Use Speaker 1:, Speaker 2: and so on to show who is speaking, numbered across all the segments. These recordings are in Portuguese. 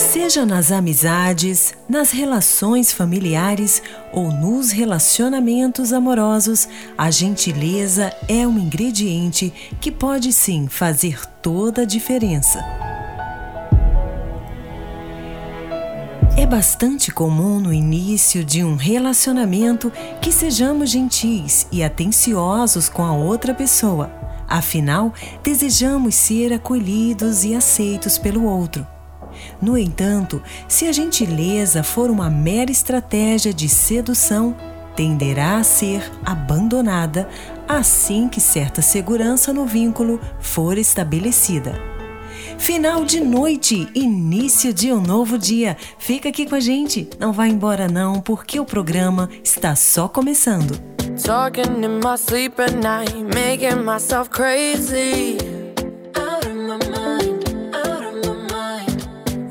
Speaker 1: Seja nas amizades, nas relações familiares ou nos relacionamentos amorosos, a gentileza é um ingrediente que pode sim fazer toda a diferença. É bastante comum no início de um relacionamento que sejamos gentis e atenciosos com a outra pessoa. Afinal, desejamos ser acolhidos e aceitos pelo outro. No entanto, se a gentileza for uma mera estratégia de sedução, tenderá a ser abandonada assim que certa segurança no vínculo for estabelecida. Final de noite, início de um novo dia. Fica aqui com a gente, não vá embora não, porque o programa está só começando. Talking in my sleep at night, making myself crazy.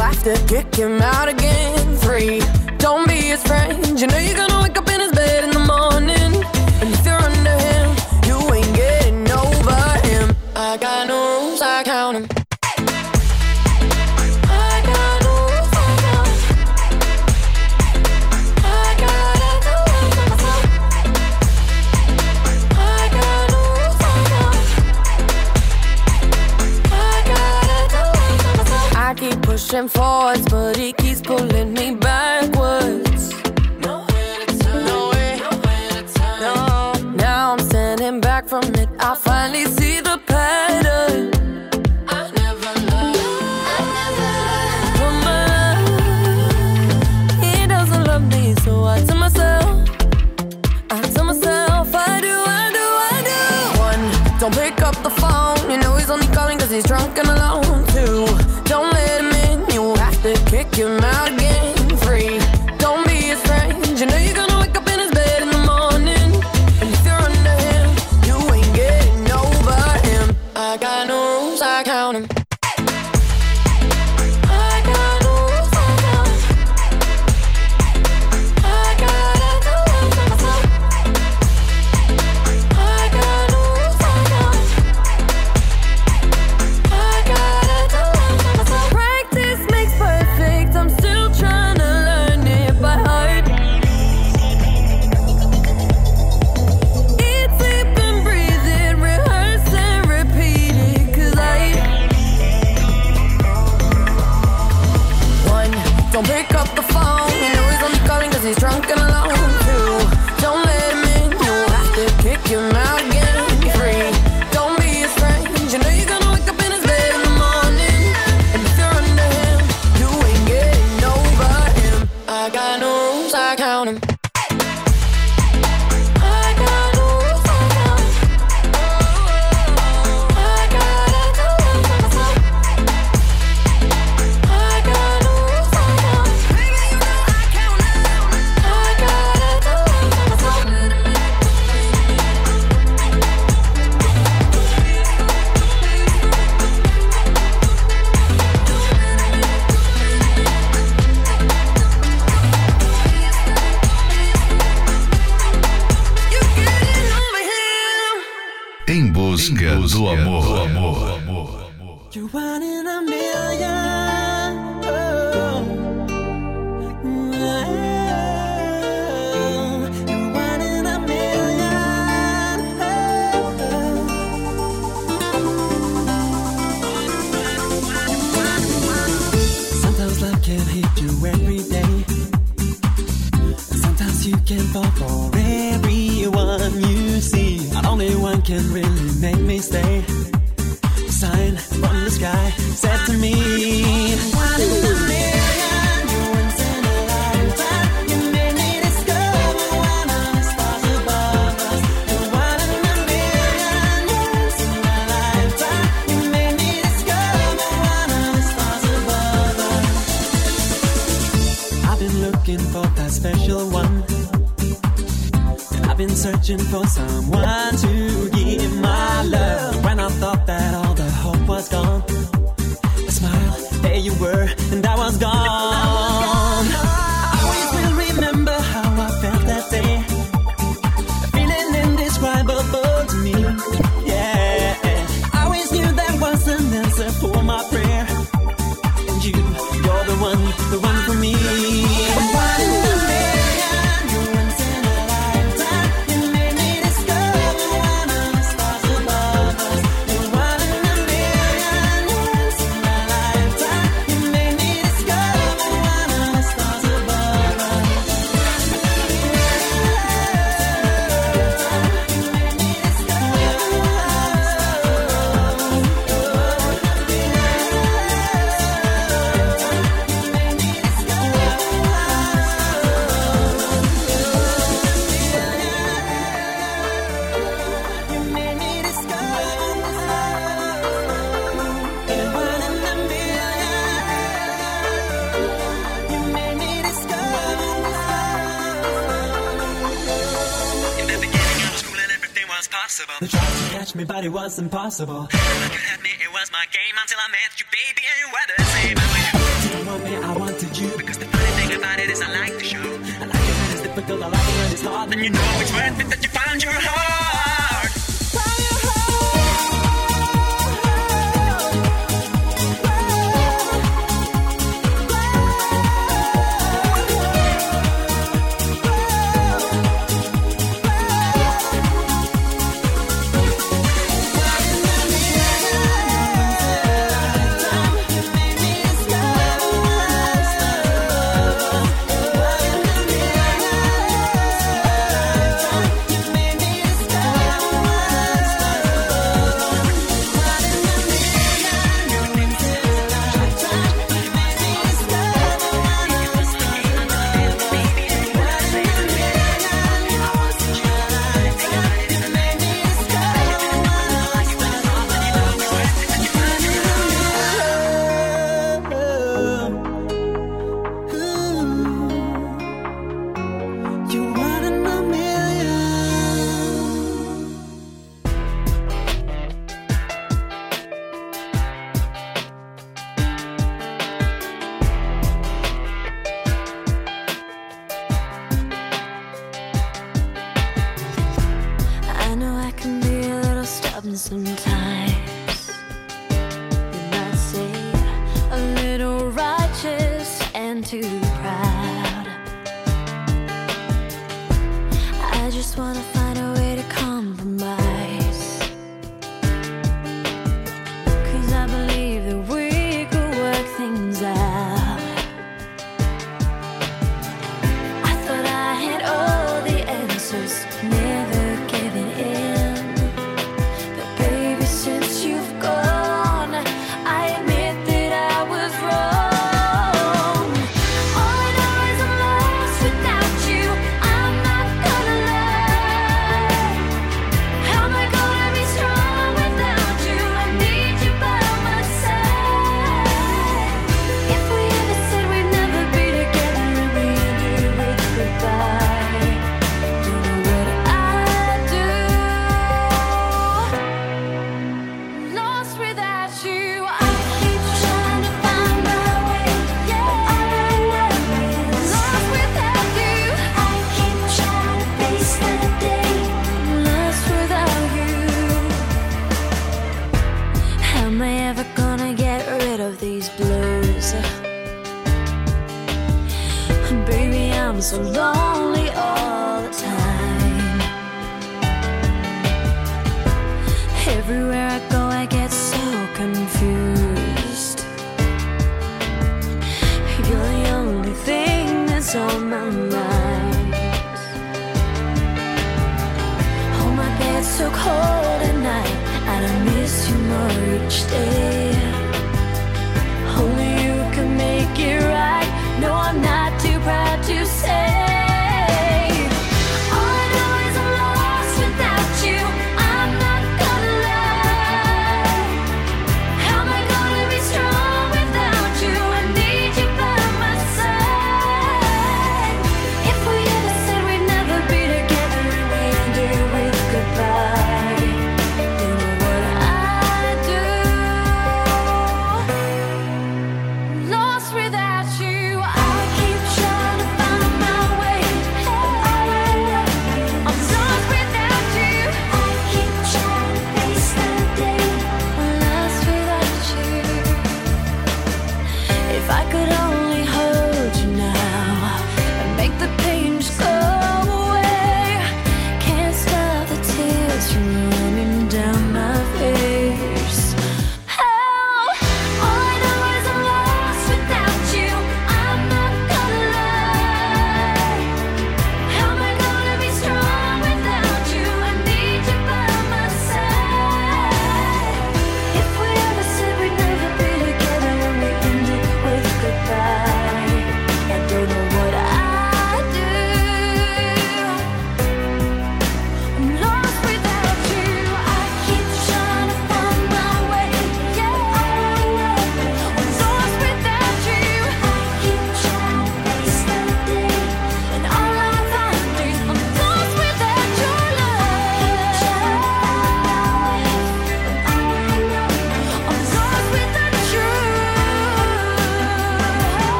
Speaker 1: have to kick him out again. Three, don't be his friend. You know you're gonna and forwards, but it to kick
Speaker 2: I've been searching for someone to give my love. When I thought that all the hope was gone, a smile, there you were, and I was gone. I, gone. I always will remember how I felt that day. A feeling indescribable to me. Yeah, I always knew that was an answer for my prayer. And you, you're the one, the one. impossible.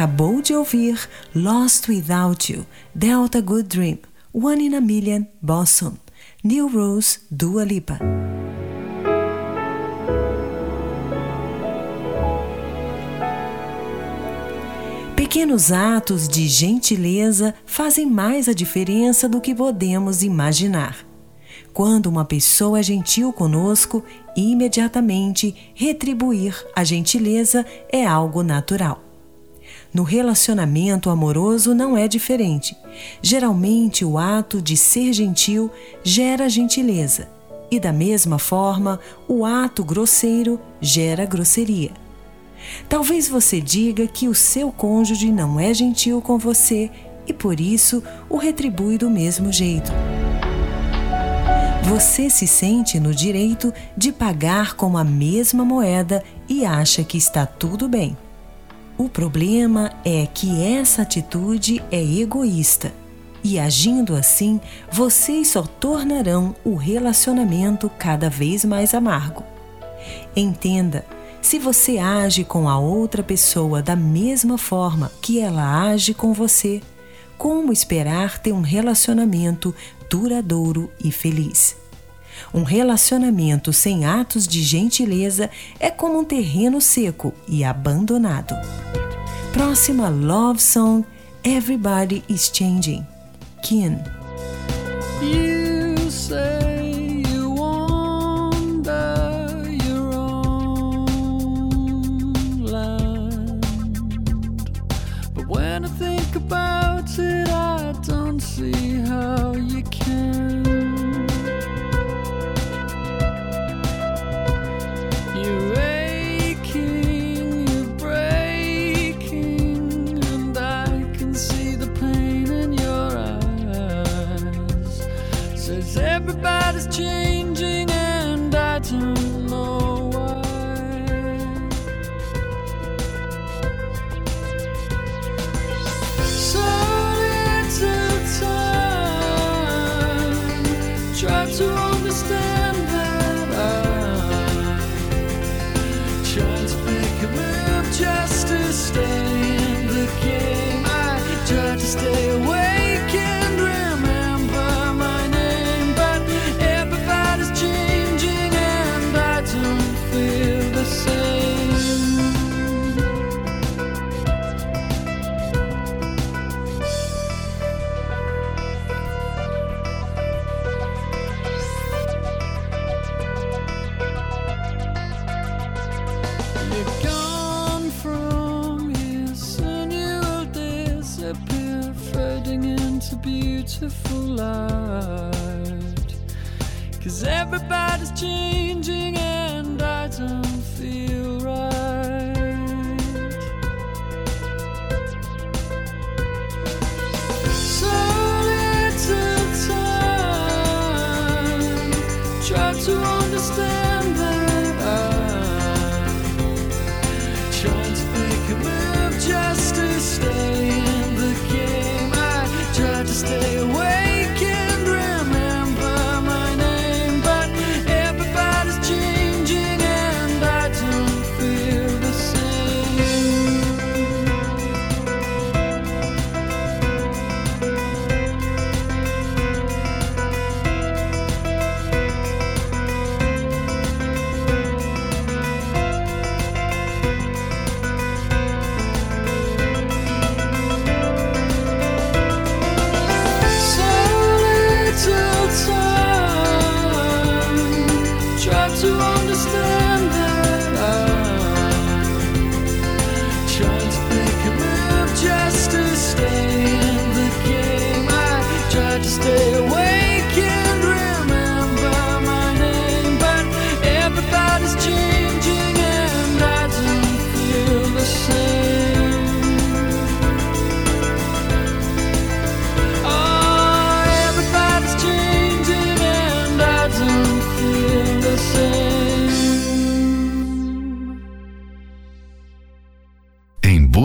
Speaker 3: Acabou de ouvir Lost Without You, Delta Good Dream, One in a Million, Boston, New Rose, Dua Lipa. Pequenos atos de gentileza fazem mais a diferença do que podemos imaginar. Quando uma pessoa é gentil conosco, imediatamente retribuir a gentileza é algo natural. No relacionamento amoroso não é diferente. Geralmente, o ato de ser gentil gera gentileza, e da mesma forma, o ato grosseiro gera grosseria. Talvez você diga que o seu cônjuge não é gentil com você e por isso o retribui do mesmo jeito. Você se sente no direito de pagar com a mesma moeda e acha que está tudo bem. O problema é que essa atitude é egoísta e, agindo assim, vocês só tornarão o relacionamento cada vez mais amargo. Entenda, se você age com a outra pessoa da mesma forma que ela age com você, como esperar ter um relacionamento duradouro e feliz? Um relacionamento sem atos de gentileza é como um terreno seco e abandonado. Próxima love song Everybody is Changing. Kin.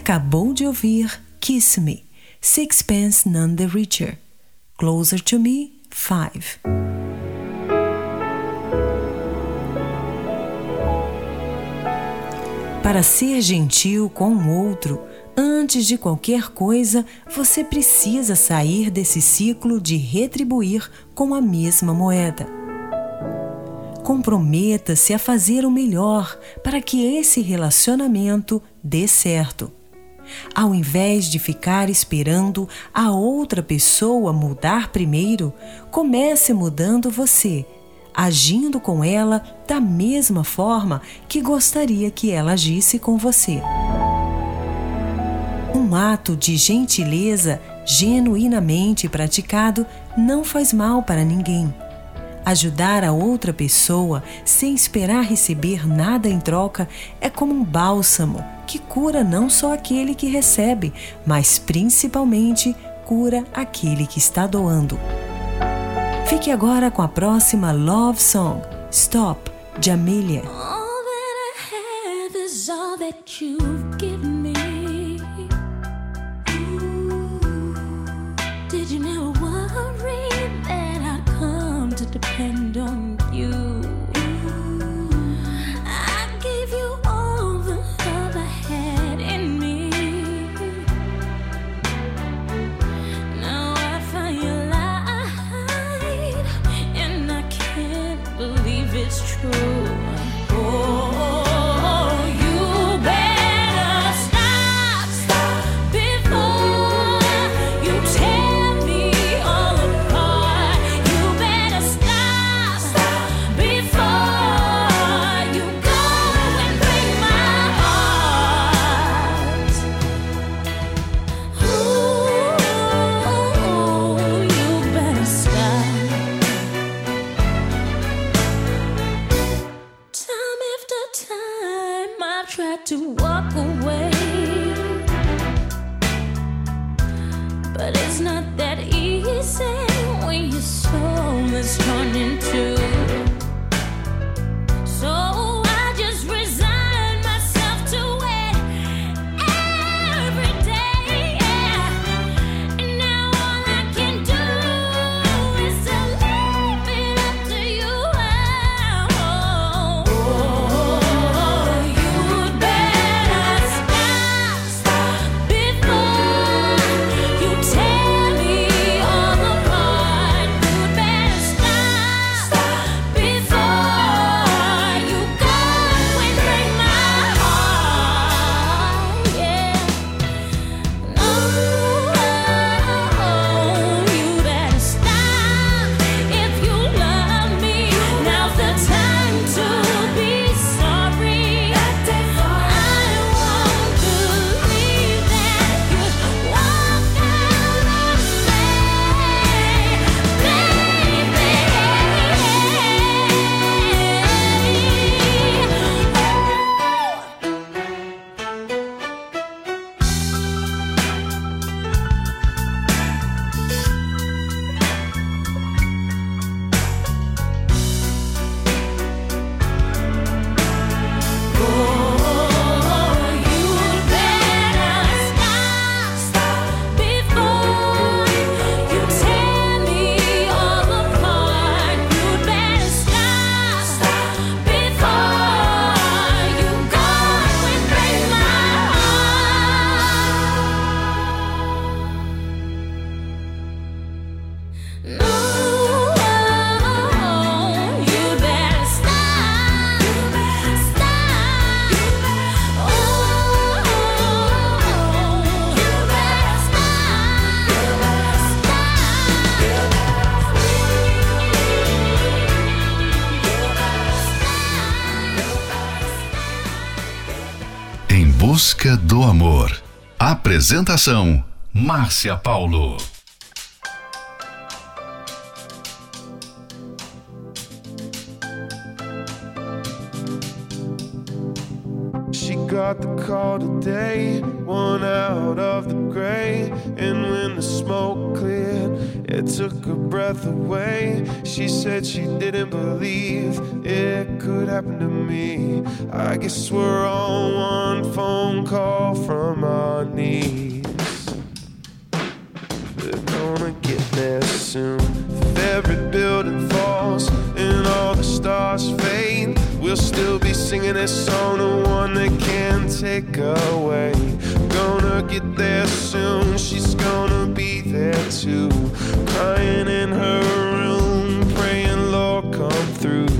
Speaker 3: Acabou de ouvir Kiss Me, Sixpence None the Richer. Closer to Me, 5. Para ser gentil com o outro, antes de qualquer coisa, você precisa sair desse ciclo de retribuir com a mesma moeda. Comprometa-se a fazer o melhor para que esse relacionamento dê certo. Ao invés de ficar esperando a outra pessoa mudar primeiro, comece mudando você, agindo com ela da mesma forma que gostaria que ela agisse com você. Um ato de gentileza genuinamente praticado não faz mal para ninguém. Ajudar a outra pessoa sem esperar receber nada em troca é como um bálsamo que cura não só aquele que recebe, mas principalmente cura aquele que está doando. Fique agora com a próxima Love Song, Stop, de Amelia.
Speaker 4: All depend on
Speaker 5: busca do amor. Apresentação: Márcia Paulo.
Speaker 6: She got the call today, one out of the gray, and when the smoke cleared. It took her breath away. She said she didn't believe it could happen to me. I guess we're all one phone call from our knees. We're gonna get there soon. If every building falls and all the stars fade, we'll still be singing this song, the one that can't take away. Gonna get there soon. She's gonna be there too. Crying in her room, praying, Lord, come through.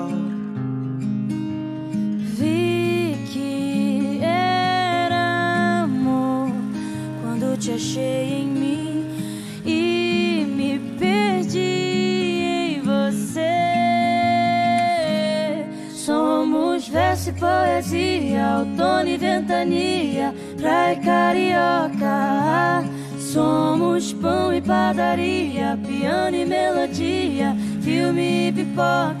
Speaker 7: Padaria, piano e melodia, filme e pipoca.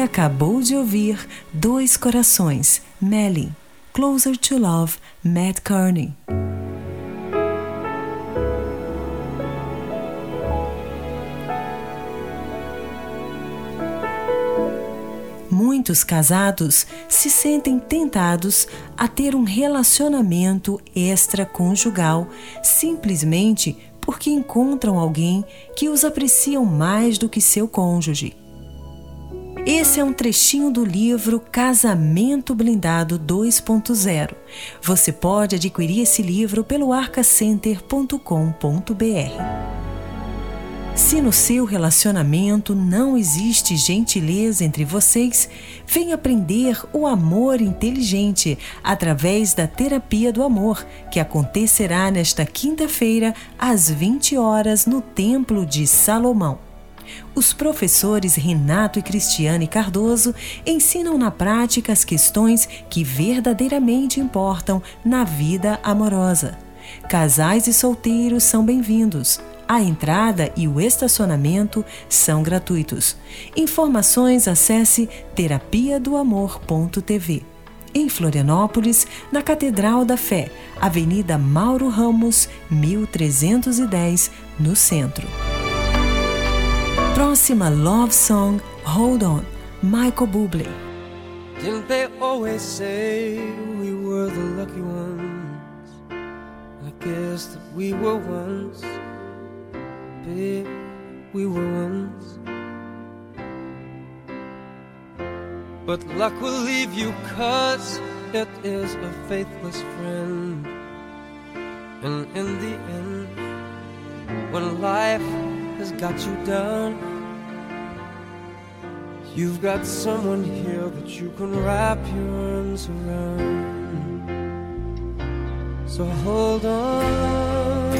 Speaker 3: Você acabou de ouvir Dois Corações, Melly, Closer to Love, Matt Kearney. Muitos casados se sentem tentados a ter um relacionamento extraconjugal simplesmente porque encontram alguém que os apreciam mais do que seu cônjuge. Esse é um trechinho do livro Casamento Blindado 2.0. Você pode adquirir esse livro pelo arcacenter.com.br. Se no seu relacionamento não existe gentileza entre vocês, venha aprender o amor inteligente através da terapia do amor, que acontecerá nesta quinta-feira às 20 horas no Templo de Salomão. Os professores Renato e Cristiane Cardoso ensinam na prática as questões que verdadeiramente importam na vida amorosa. Casais e solteiros são bem-vindos. A entrada e o estacionamento são gratuitos. Informações acesse terapia do amor.tv. Em Florianópolis, na Catedral da Fé, Avenida Mauro Ramos, 1310, no centro. Próxima Love Song Hold On, Michael Bublé.
Speaker 4: Didn't they always say we were the lucky ones? I guess that we were once, babe, we were once.
Speaker 8: But luck will leave you cause it is a faithless friend. And in the end, when life has got you down, you've got someone here that you can wrap your arms around. So hold on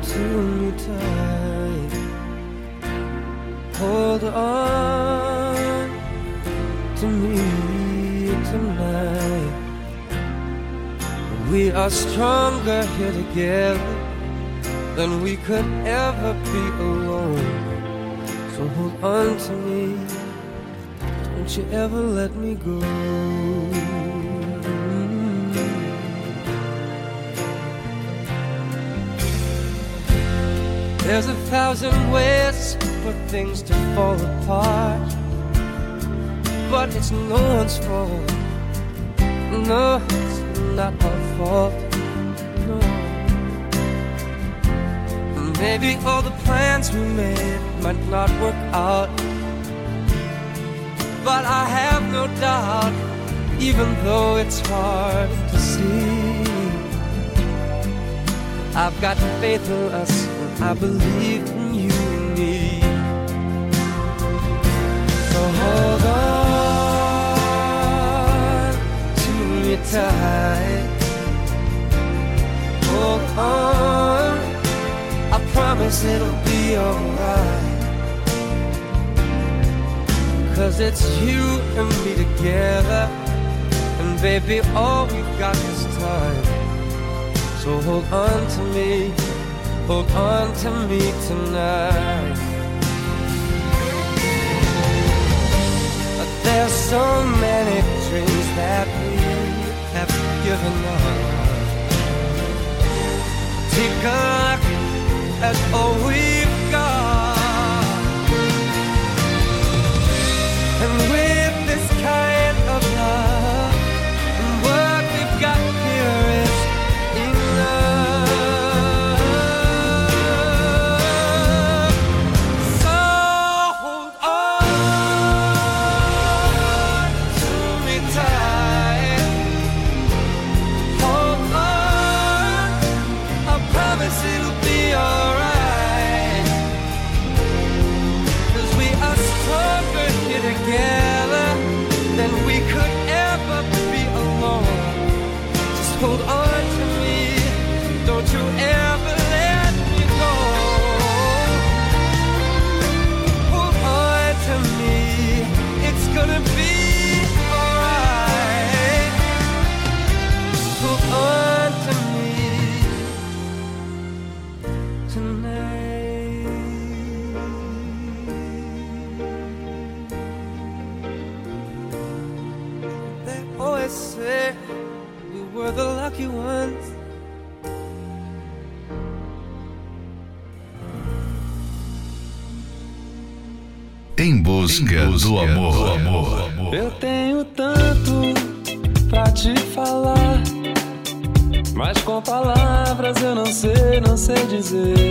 Speaker 8: to me tight. Hold on to me tonight. We are stronger here together than we could ever be alone. So hold on to me. Don't you ever let me go. There's a thousand ways for things to fall apart, but it's no one's fault. No, it's not our fault. Maybe all the plans we made might not work out, but I have no doubt, even though it's hard to see. I've got faith in us, and I believe in you and me. So hold on to me tight. Hold on, promise it'll be alright. Cause it's you and me together, and baby, all we've got is time. So hold on to me, hold on to me tonight. But there's so many dreams that we have given up. Take a at all we've
Speaker 5: busca, do amor.
Speaker 9: Eu tenho tanto pra te falar, mas com palavras eu não sei, não sei dizer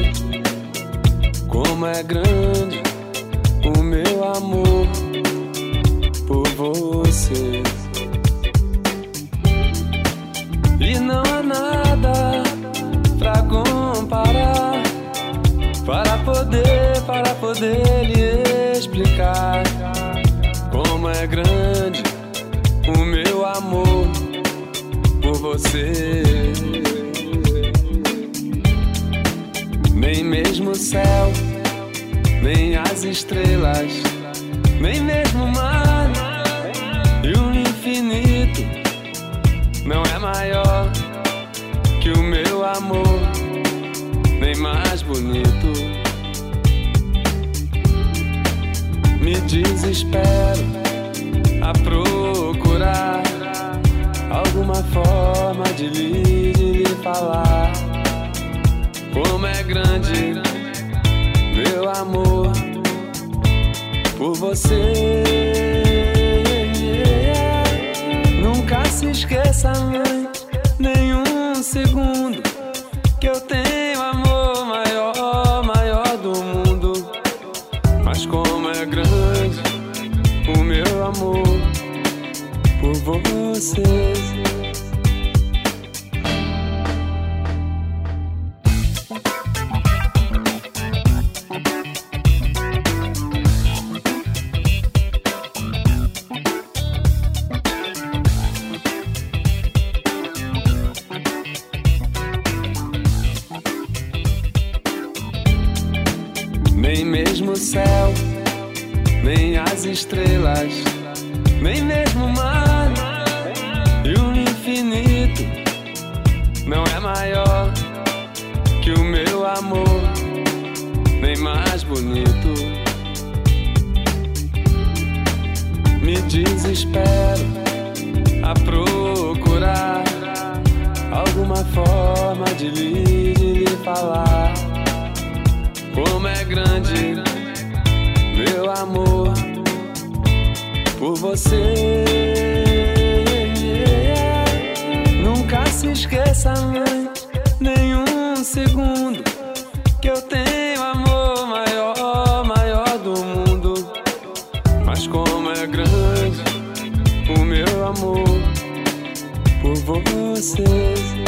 Speaker 9: mesmo o céu, nem as estrelas, nem mesmo o mar e o infinito não é maior que o meu amor, nem mais bonito. Me desespero a procurar alguma forma de lhe, de lhe falar como é grande, meu amor, por você. Nunca se esqueça, mãe, nenhum segundo que eu tenho amor maior, maior do mundo. Mas como é grande o meu
Speaker 5: amor por você. por você. Nunca se esqueça, mãe, nenhum segundo que eu tenho amor maior, maior do mundo. Mas como é grande o meu amor por
Speaker 3: você.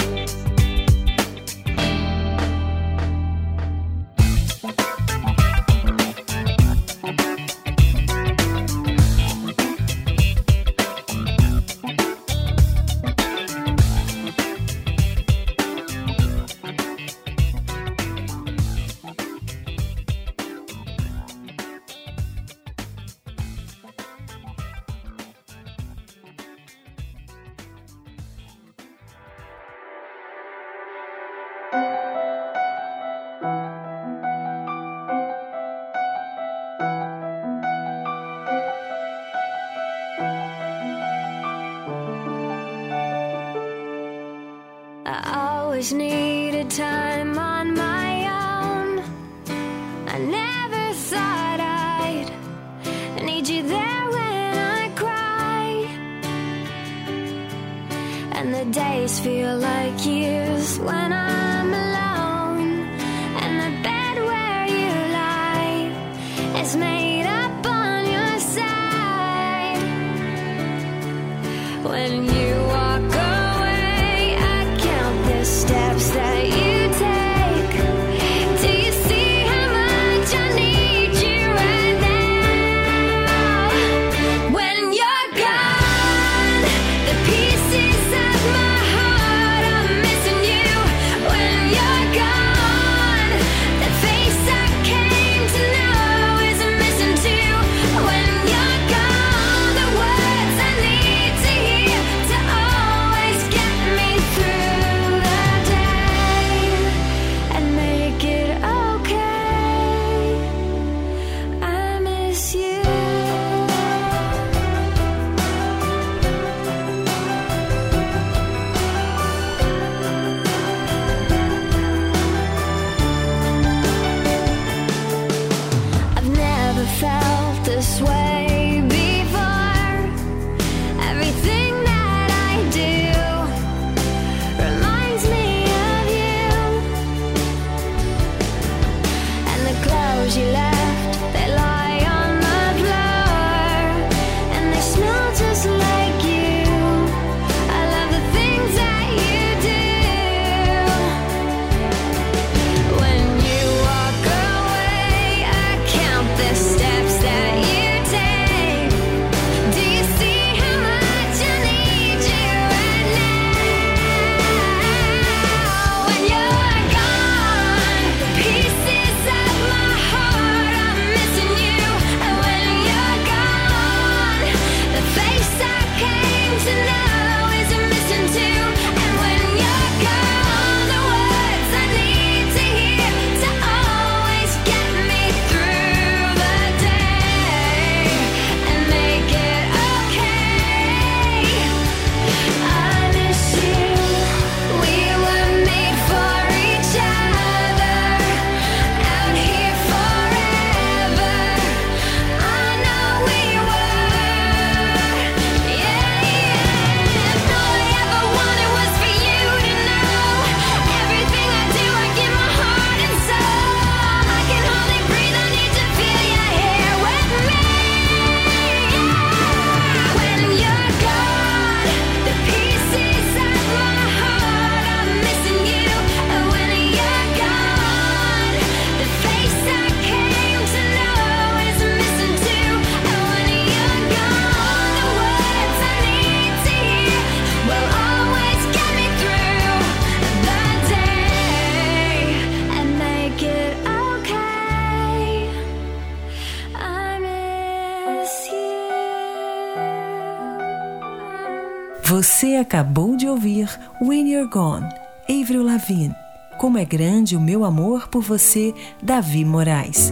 Speaker 3: Acabou de ouvir When You're Gone, Avril Lavigne. Como é grande o meu amor por você, Davi Moraes.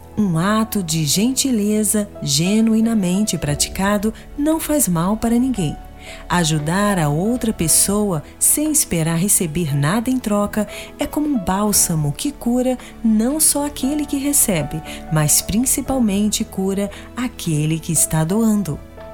Speaker 3: um ato de gentileza genuinamente praticado não faz mal para ninguém. Ajudar a outra pessoa sem esperar receber nada em troca é como um bálsamo que cura não só aquele que recebe, mas principalmente cura aquele que está doando.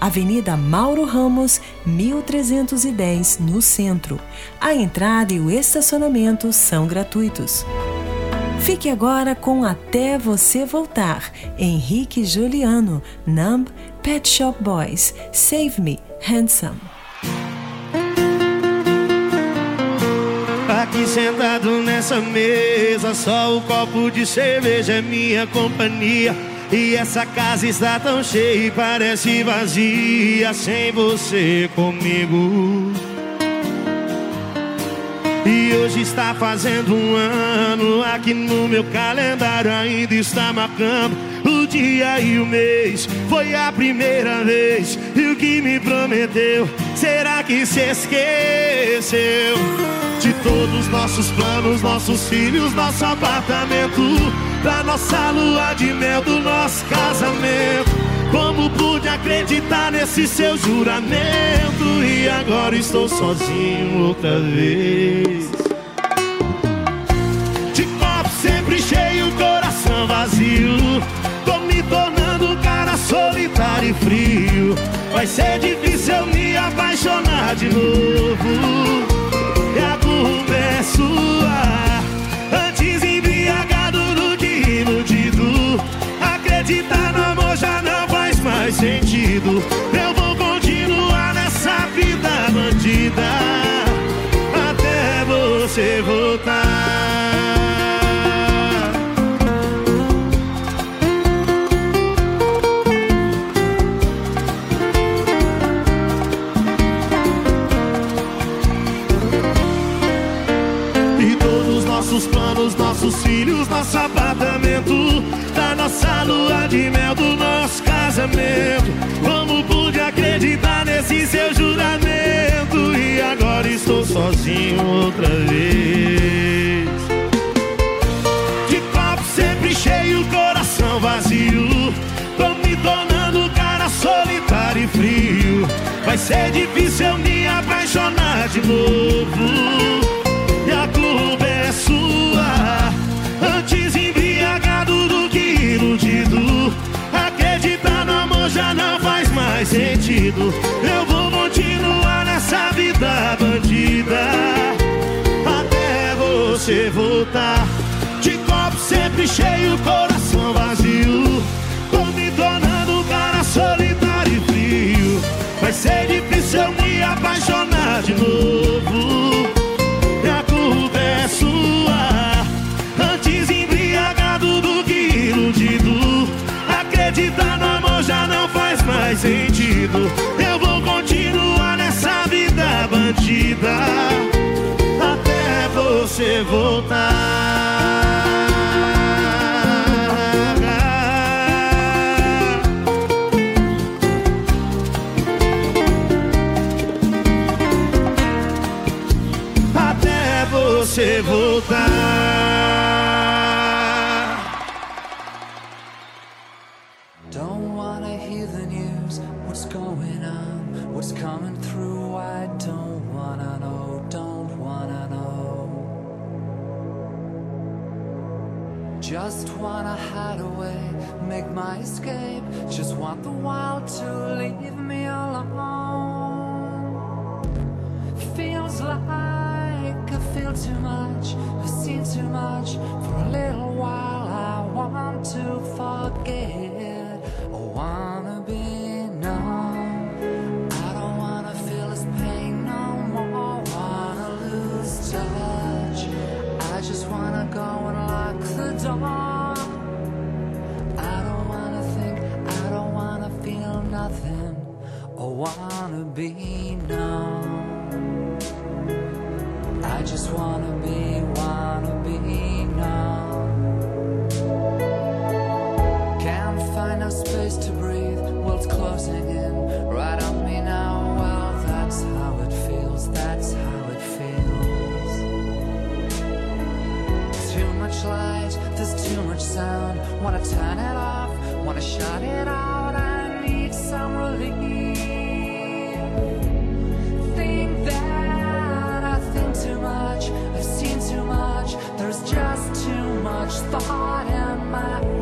Speaker 3: Avenida Mauro Ramos, 1310, no centro. A entrada e o estacionamento são gratuitos. Fique agora com Até Você Voltar, Henrique Juliano, Numb, Pet Shop Boys, Save Me, Handsome.
Speaker 10: Aqui sentado nessa mesa, só o copo de cerveja é minha companhia. E essa casa está tão cheia e parece vazia sem você comigo. E hoje está fazendo um ano, aqui no meu calendário ainda está marcando dia e o mês. Foi a primeira vez e o que me prometeu, será que se esqueceu? De todos nossos planos, nossos filhos, nosso apartamento, da nossa lua de mel, do nosso casamento. Como pude acreditar nesse seu juramento? E agora estou sozinho outra vez. De copo sempre cheio, coração vazio. E frio. Vai ser difícil eu me apaixonar de novo. E a culpa é sua. Antes embriagado do que iludido. Acreditar no amor já não faz mais sentido. Sozinho outra vez. De copo sempre cheio, coração vazio. Tô me tornando cara solitário e frio. Vai ser difícil eu me apaixonar de novo. E a culpa é sua. Antes embriagado do que iludido. Acreditar no amor já não faz mais sentido. Sempre cheio, coração vazio. Tô me tornando um cara solitário e frio. Vai ser difícil eu me apaixonar de novo. E a culpa é sua. Antes embriagado do que iludido. Acreditar no amor já não faz mais sentido. Eu vou continuar nessa vida bandida até você voltar. Você voltar.
Speaker 11: Don't wanna hear the news, what's going on, what's coming through, I don't wanna know, don't wanna know. Just wanna hide away, make my escape. Just want the world to leave me alone. Feels like feel too much, I've seen too much. For a little while, I want to forget. I wanna be numb. I don't wanna feel this pain no more. I wanna lose touch. I just wanna go and lock the door. I don't wanna think, I don't wanna feel nothing. I wanna be numb. I just wanna be, wanna be numb. Can't find no space to breathe. World's closing in right on me now. Well, that's how it feels. That's how it feels. Too much light, there's too much sound. Wanna turn it off, wanna shut it out. I need some relief. Much thought in my